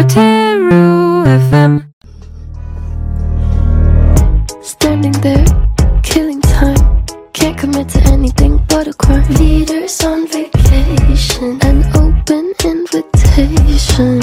Otaru FM. Standing there, killing time. Can't commit to anything but a crime. Leaders on vacation, an open invitation.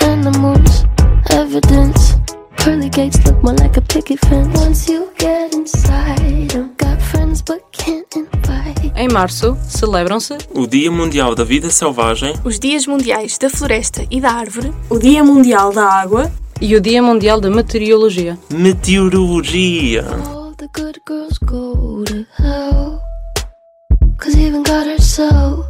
Animals, evidence. Pearly gates look more like a picket fence. Once you get inside, I've got friends but can't. Em março, celebram-se O Dia Mundial da Vida Selvagem, Os Dias Mundiais da Floresta e da Árvore, o Dia Mundial da Água, e o Dia Mundial da Meteorologia. Meteorologia, All the good girls go to hell. Cause even God herself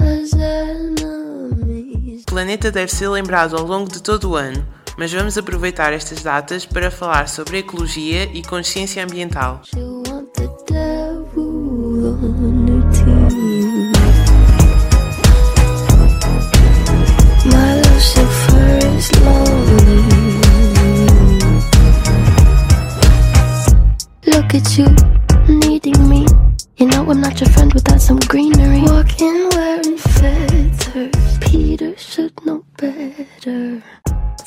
has enemies. O planeta deve ser lembrado ao longo de todo o ano, mas vamos aproveitar estas datas para falar sobre ecologia e consciência ambiental. You,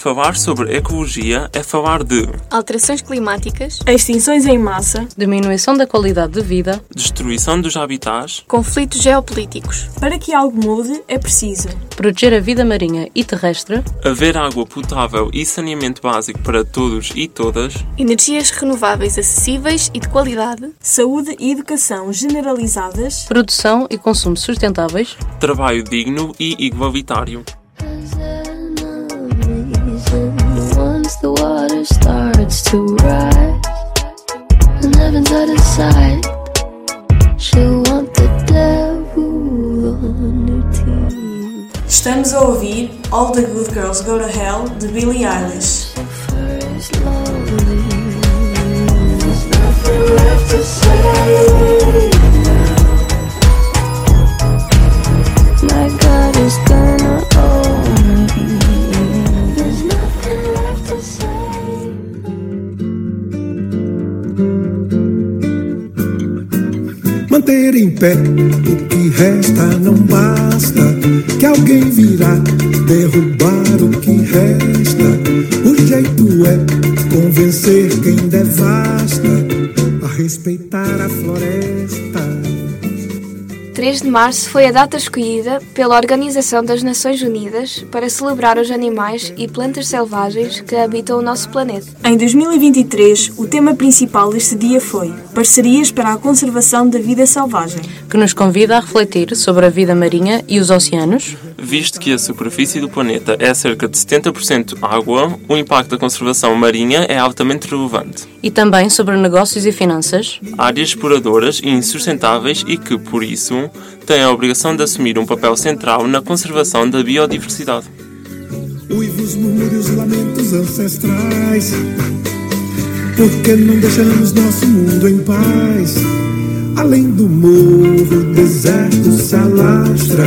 falar sobre ecologia é falar de alterações climáticas, extinções em massa, Diminuição da qualidade de vida, destruição dos habitats, conflitos geopolíticos, para que algo mude é preciso proteger a vida marinha e terrestre, haver água potável e saneamento básico para todos e todas, energias renováveis acessíveis e de qualidade, saúde e educação generalizadas, produção e consumo sustentáveis, trabalho digno e igualitário. Water starts to rise, and heaven's out of sight, she'll want the devil on her team. Estamos a ouvir All the Good Girls Go to Hell de Billie Eilish. First lonely, there's nothing left to say. My God is gonna own Manter em pé o que resta não basta. Que alguém virá derrubar o que resta. O jeito é convencer quem devasta a respeitar a floresta. 3 de março foi a data escolhida pela Organização das Nações Unidas para celebrar os animais e plantas selvagens que habitam o nosso planeta. Em 2023, o tema principal deste dia foi Parcerias para a Conservação da Vida Selvagem. que nos convida a refletir sobre a vida marinha e os oceanos, Visto que a superfície do planeta é cerca de 70% água, o impacto da conservação marinha é altamente relevante. e também sobre negócios e finanças, Áreas exploradoras e insustentáveis e que, por isso, têm a obrigação de assumir um papel central na conservação da biodiversidade. Uivos, murmúrios, lamentos ancestrais. Porque não deixamos nosso mundo em paz? Além do morro, o deserto se alastra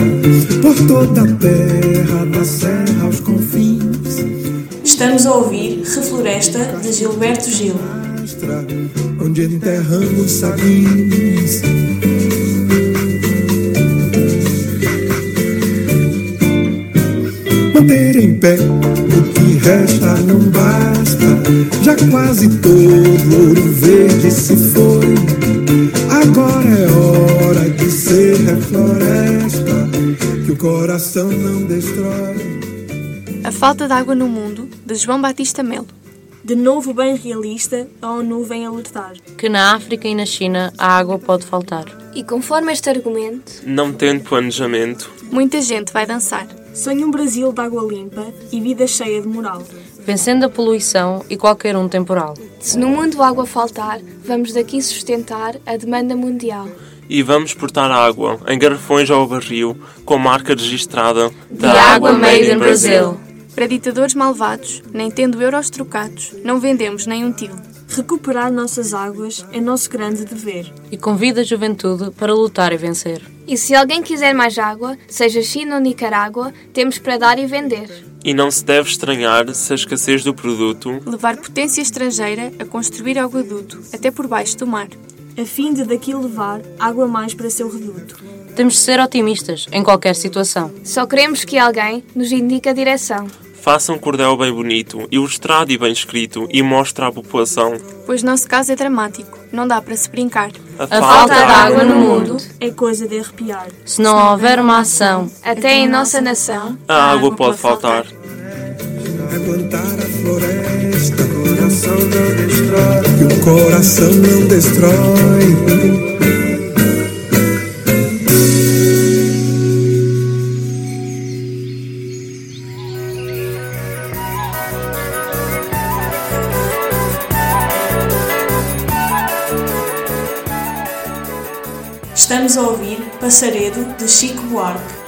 por toda a terra, da serra aos confins. Estamos a ouvir Refloresta de Gilberto Gil. Onde enterramos sabins. Manter em pé o que resta não basta. Já quase todo o ouro verde se foi. Coração não destrói. A falta de água no mundo, de João Batista Melo. De novo bem realista, a ONU vem alertar. que na África e na China a água pode faltar. E conforme este argumento, Não tendo planejamento, Muita gente vai dançar. Sonho um Brasil de água limpa e vida cheia de moral. Vencendo a poluição e qualquer um temporal. se no mundo a água faltar, vamos daqui sustentar a demanda mundial. E vamos portar água em garrafões ao barril com marca registrada The Água Made in Brazil. Para ditadores malvados, nem tendo euros trocados, não vendemos nem um tilo. Recuperar nossas águas é nosso grande dever. E convida a juventude para lutar e vencer. E se alguém quiser mais água, seja China ou Nicarágua, temos para dar e vender. E não se deve estranhar se a escassez do produto Levar potência estrangeira a construir algoduto, até por baixo do mar. A fim de daqui levar água mais para seu reduto. Temos de ser otimistas em qualquer situação. Só queremos que alguém nos indique a direção. Faça um cordel bem bonito, ilustrado e bem escrito e mostre à população. Pois nosso caso é dramático, não dá para se brincar. A falta de água no mundo, É coisa de arrepiar. se não houver uma ação, Até em nossa nação, A água pode faltar. Aguentar a floresta, coração não destrói. Coração não destrói. Estamos a ouvir Passaredo de Chico Buarque.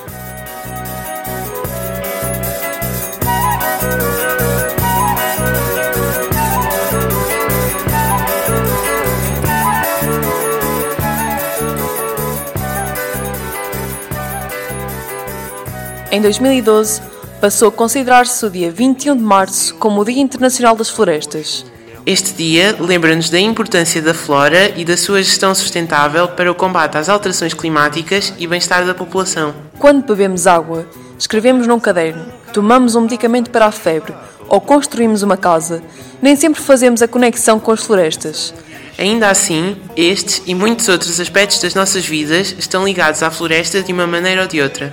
Em 2012, passou a considerar-se o dia 21 de março como o Dia Internacional das Florestas. Este dia lembra-nos da importância da flora e da sua gestão sustentável para o combate às alterações climáticas e bem-estar da população. Quando bebemos água, escrevemos num caderno, tomamos um medicamento para a febre ou construímos uma casa, nem sempre fazemos a conexão com as florestas. Ainda assim, estes e muitos outros aspectos das nossas vidas estão ligados à floresta de uma maneira ou de outra.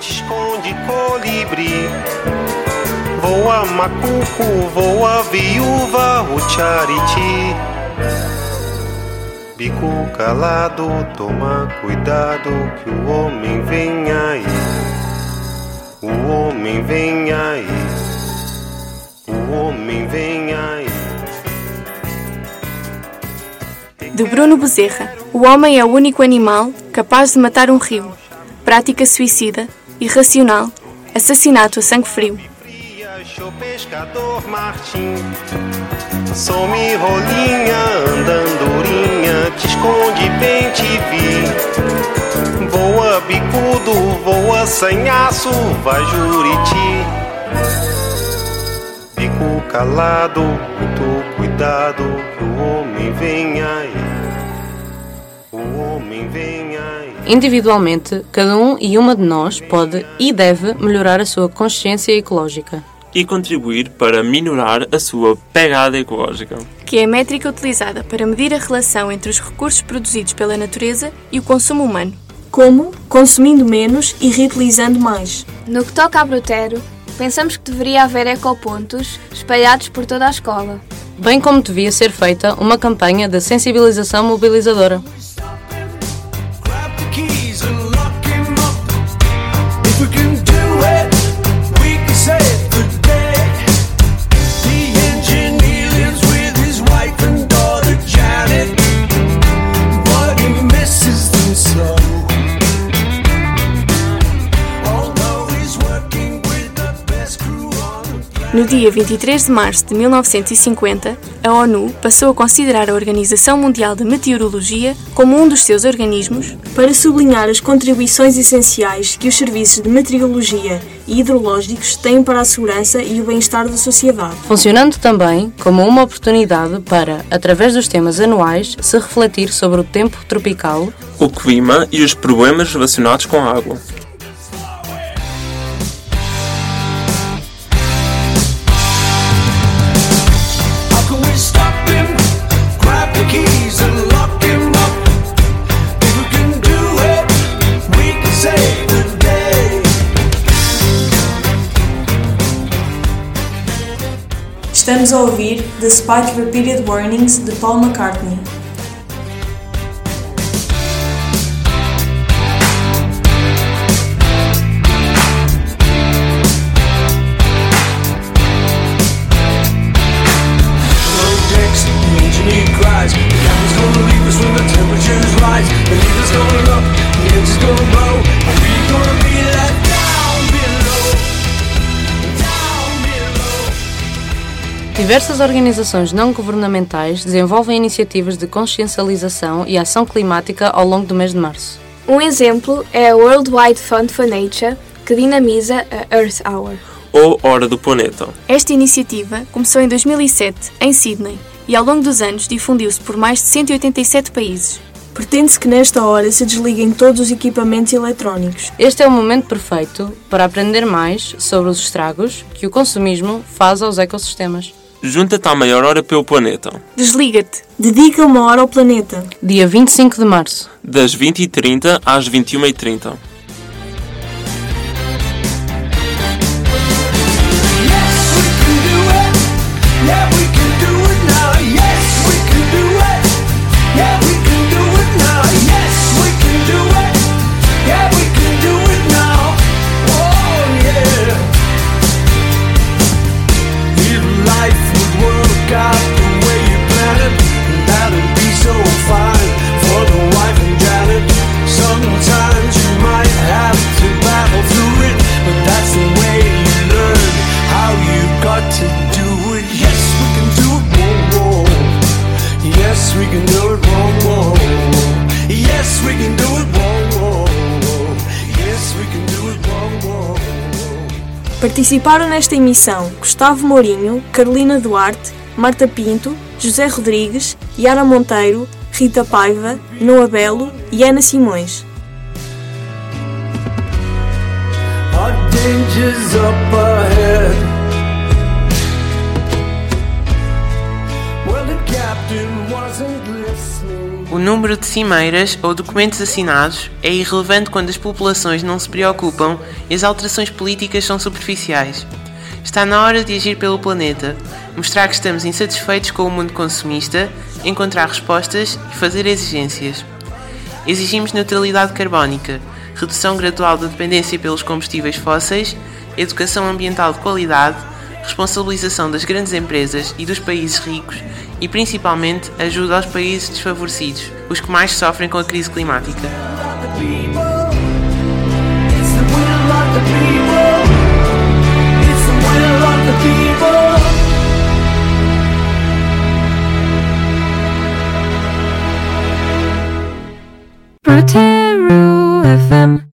Te esconde colibri. Voa macuco, voa viúva, o chariti. Bico calado, toma cuidado que o homem vem aí. O homem vem aí. O homem vem aí. De Bruno Bezerra. O homem é o único animal capaz de matar um rio. Prática suicida, irracional, assassinato a sangue frio. Achou pescador Martim. Some rolinha, andandurinha, te esconde bem te vi. Voa bicudo, voa sanhaço, vai juriti. Bico calado, muito cuidado, que o homem vem aí. Individualmente, cada um e uma de nós pode e deve melhorar a sua consciência ecológica. E contribuir para minorar a sua pegada ecológica. que é a métrica utilizada para medir a relação entre os recursos produzidos pela natureza e o consumo humano. Como? Consumindo menos e reutilizando mais. no que toca a Brutero, pensamos que deveria haver ecopontos espalhados por toda a escola. Bem como devia ser feita uma campanha de sensibilização mobilizadora. No dia 23 de março de 1950, a ONU passou a considerar a Organização Mundial de Meteorologia como um dos seus organismos Para sublinhar as contribuições essenciais que os serviços de meteorologia e hidrológicos têm para a segurança e o bem-estar da sociedade. funcionando também como uma oportunidade para, através dos temas anuais, se refletir sobre o tempo tropical, O clima e os problemas relacionados com a água. Estamos a ouvir Despite Repeated Warnings de Paul McCartney. Diversas organizações não governamentais desenvolvem iniciativas de consciencialização e ação climática ao longo do mês de março. Um exemplo é a World Wide Fund for Nature, que dinamiza a Earth Hour. Ou Hora do Planeta. Esta iniciativa começou em 2007, em Sydney, e ao longo dos anos difundiu-se por mais de 187 países. Pretende-se que nesta hora se desliguem todos os equipamentos eletrónicos. Este é o momento perfeito para aprender mais sobre os estragos que o consumismo faz aos ecossistemas. Junta-te à maior hora pelo planeta. Desliga-te. Dedica uma hora ao planeta. Dia 25 de março. Das 20h30 às 21h30. Participaram nesta emissão Gustavo Mourinho, Carolina Duarte, Marta Pinto, José Rodrigues, Yara Monteiro, Rita Paiva, Noa Belo e Ana Simões. Our dangers up ahead. O número de cimeiras ou documentos assinados é irrelevante quando as populações não se preocupam e as alterações políticas são superficiais. Está na hora de agir pelo planeta, mostrar que estamos insatisfeitos com o mundo consumista, encontrar respostas e fazer exigências. Exigimos neutralidade carbónica, redução gradual da dependência pelos combustíveis fósseis, educação ambiental de qualidade, responsabilização das grandes empresas e dos países ricos e, principalmente, ajuda aos países desfavorecidos, os que mais sofrem com a crise climática. FM